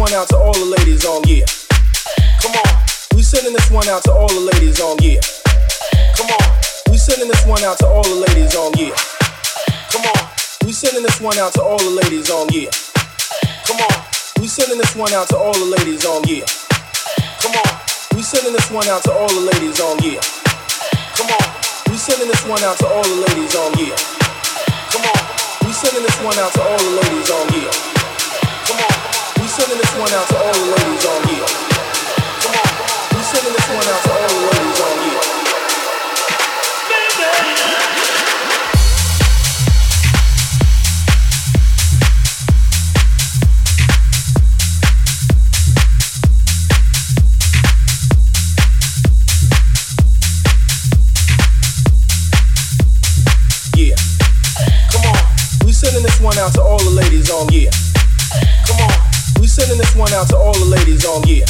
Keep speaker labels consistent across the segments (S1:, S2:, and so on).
S1: One out to all the ladies on yeah. Come on, we sending this one out to all the ladies on yeah. Come on, we sending this one out to all the ladies on yeah. Come on, we sending this one out to all the ladies on yeah. Come on, we sending this one out to all the ladies on yeah. Come on, we sending this one out to all the ladies on yeah. Come on, we sending this one out to all the ladies on yeah. Come on. We sending this one out to all the ladies on here. We sending this one out to all the ladies on here. Come on. We sending this one out to all the ladies on here. Yeah. Come on. We're sending this one out to all the ladies on yeah. Sending this one out to all the ladies on yeah.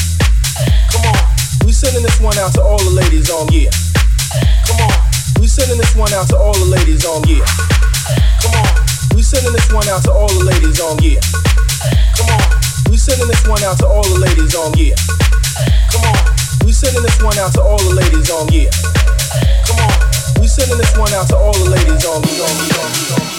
S1: Come on, we sending this one out to all the ladies on yeah. Come on, we sending this one out to all the ladies on yeah. Come on, we sending this one out to all the ladies on yeah. Come on, we sending this one out to all the ladies on yeah. Come on, we sending this one out to all the ladies on yeah. Come on, we sending this one out to all the ladies on me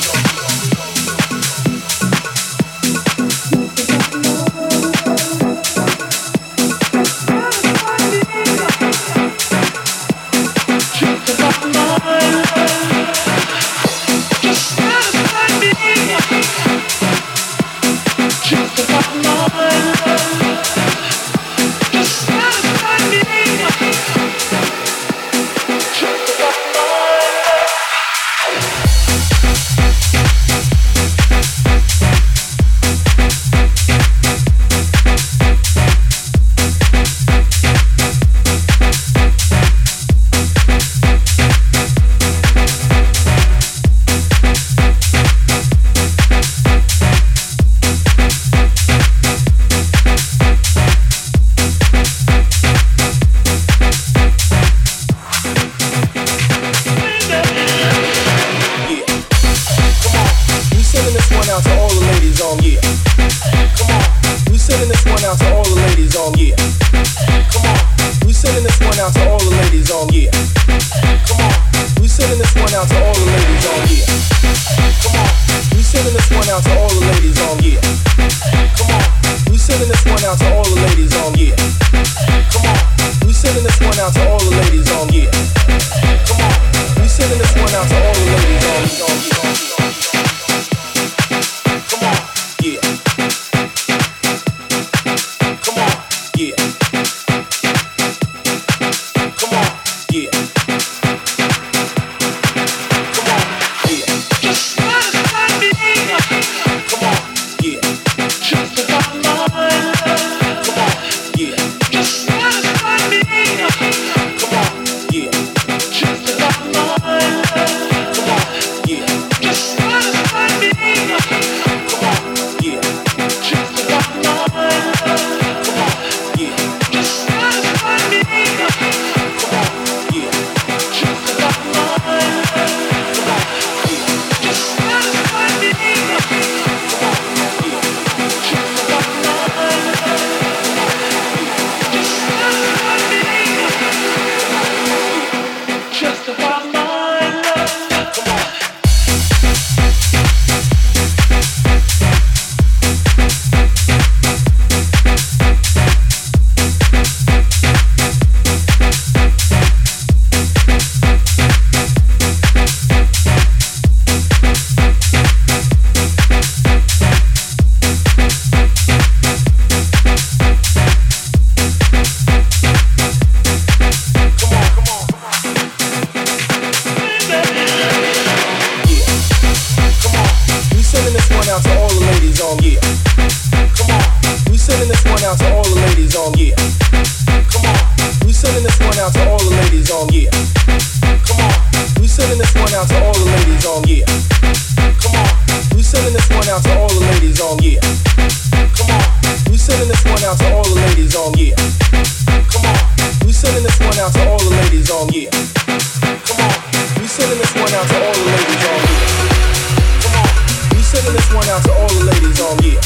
S1: one out to all the ladies on yeah.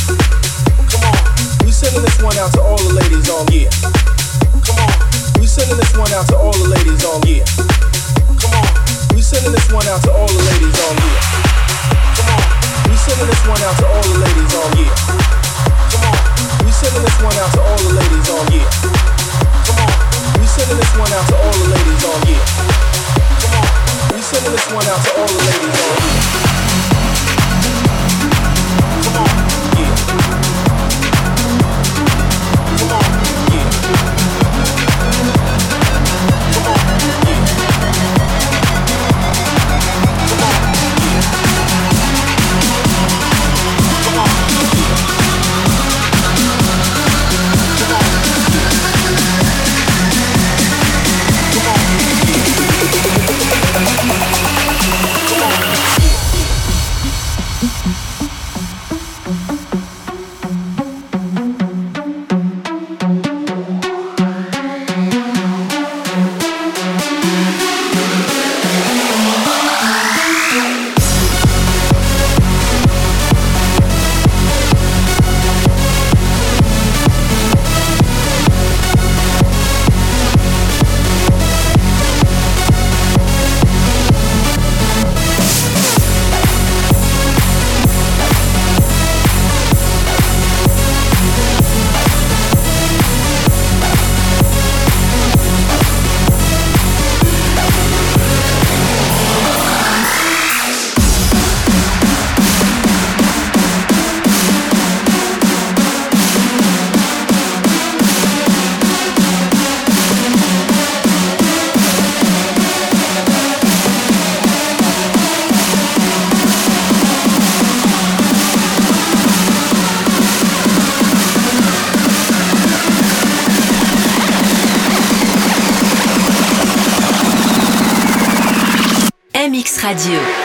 S1: Come on, we sending this one out to all the ladies on yeah. Come on, we sending this one out to all the ladies on yeah. Come on, we sending this one out to all the ladies on yeah. Come on, we sending this one out to all the ladies on yeah. Come on, we sending this one out to all the ladies on yeah. Come on, we sending this one out to all the ladies on yeah. Come on, we sending this one out to all the ladies on
S2: Radio.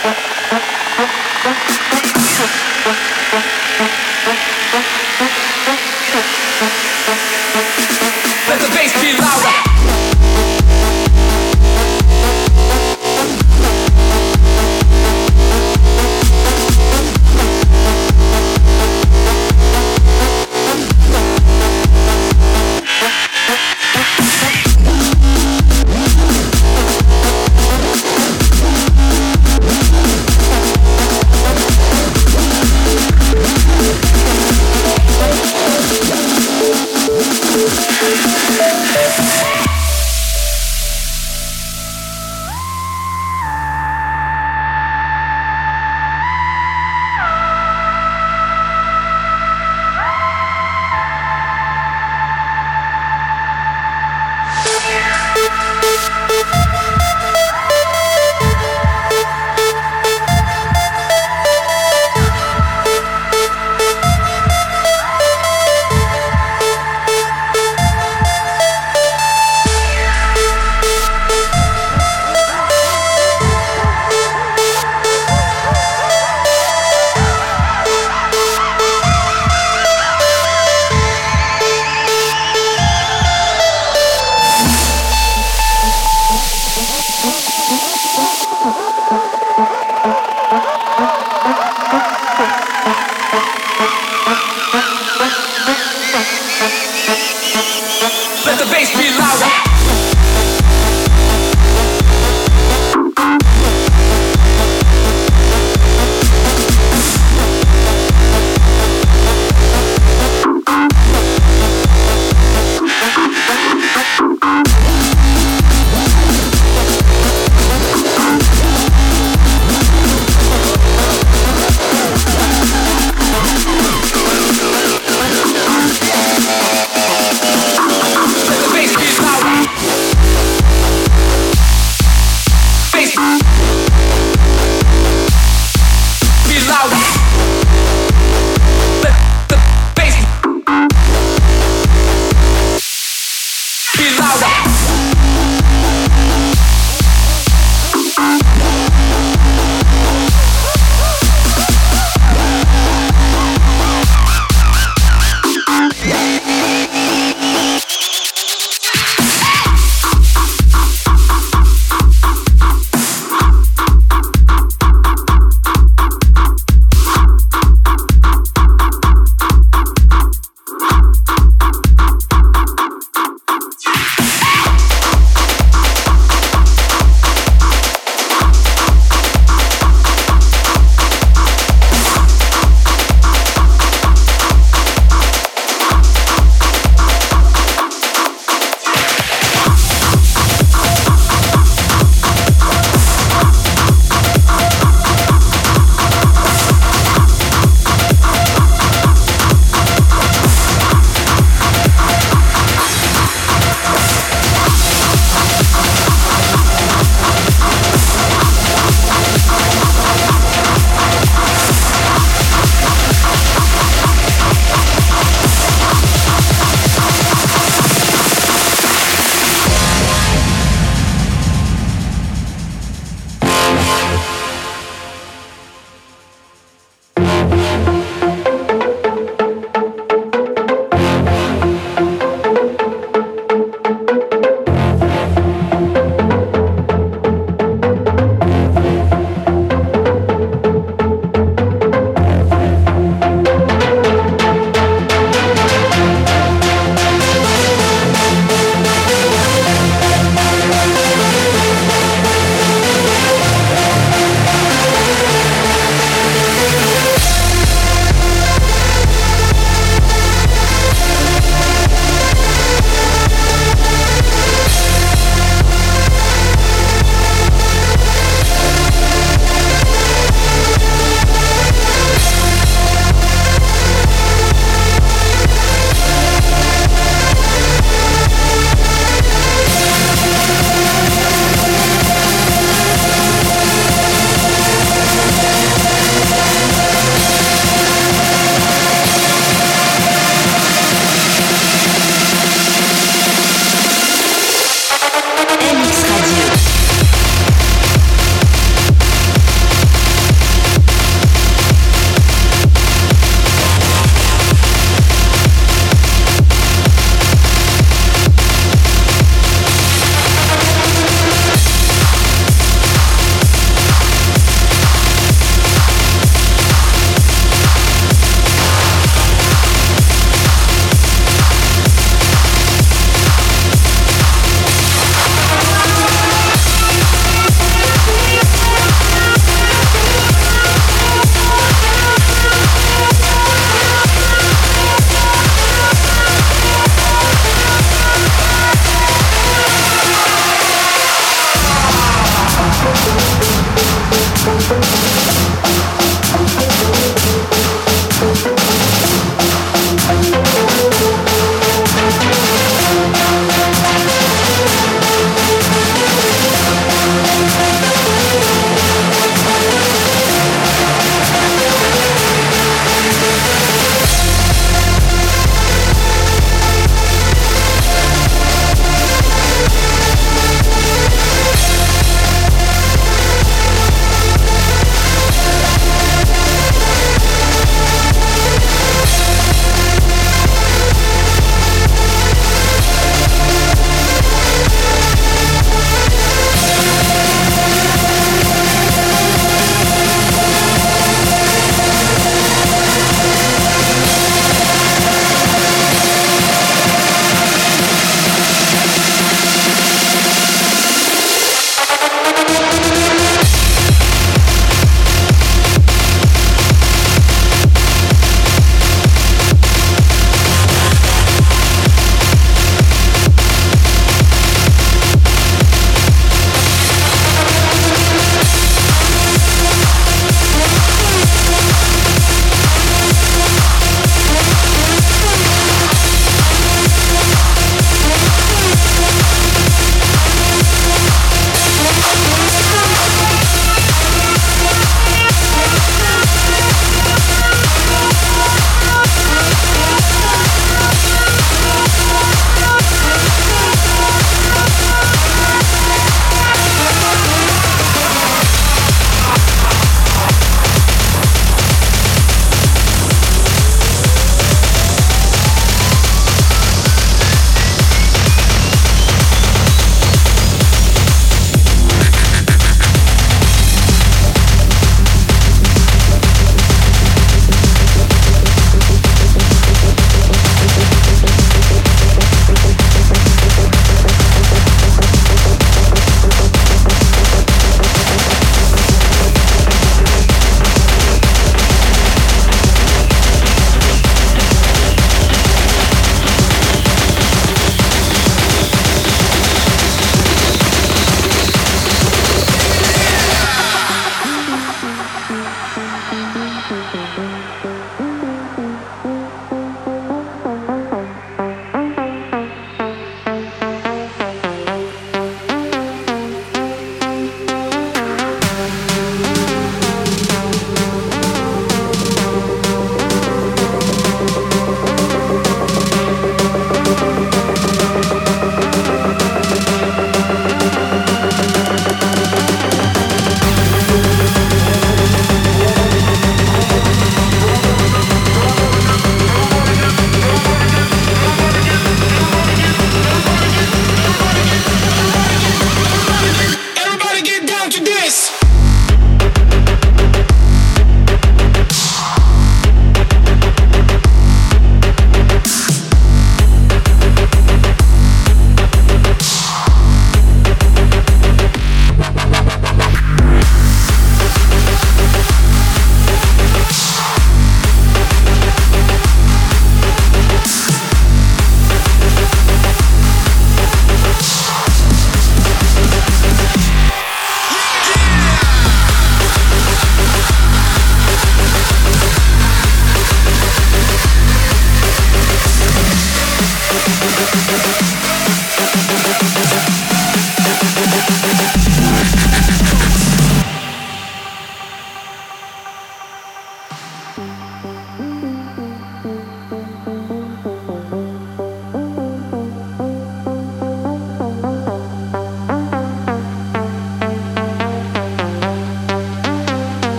S2: Thank you.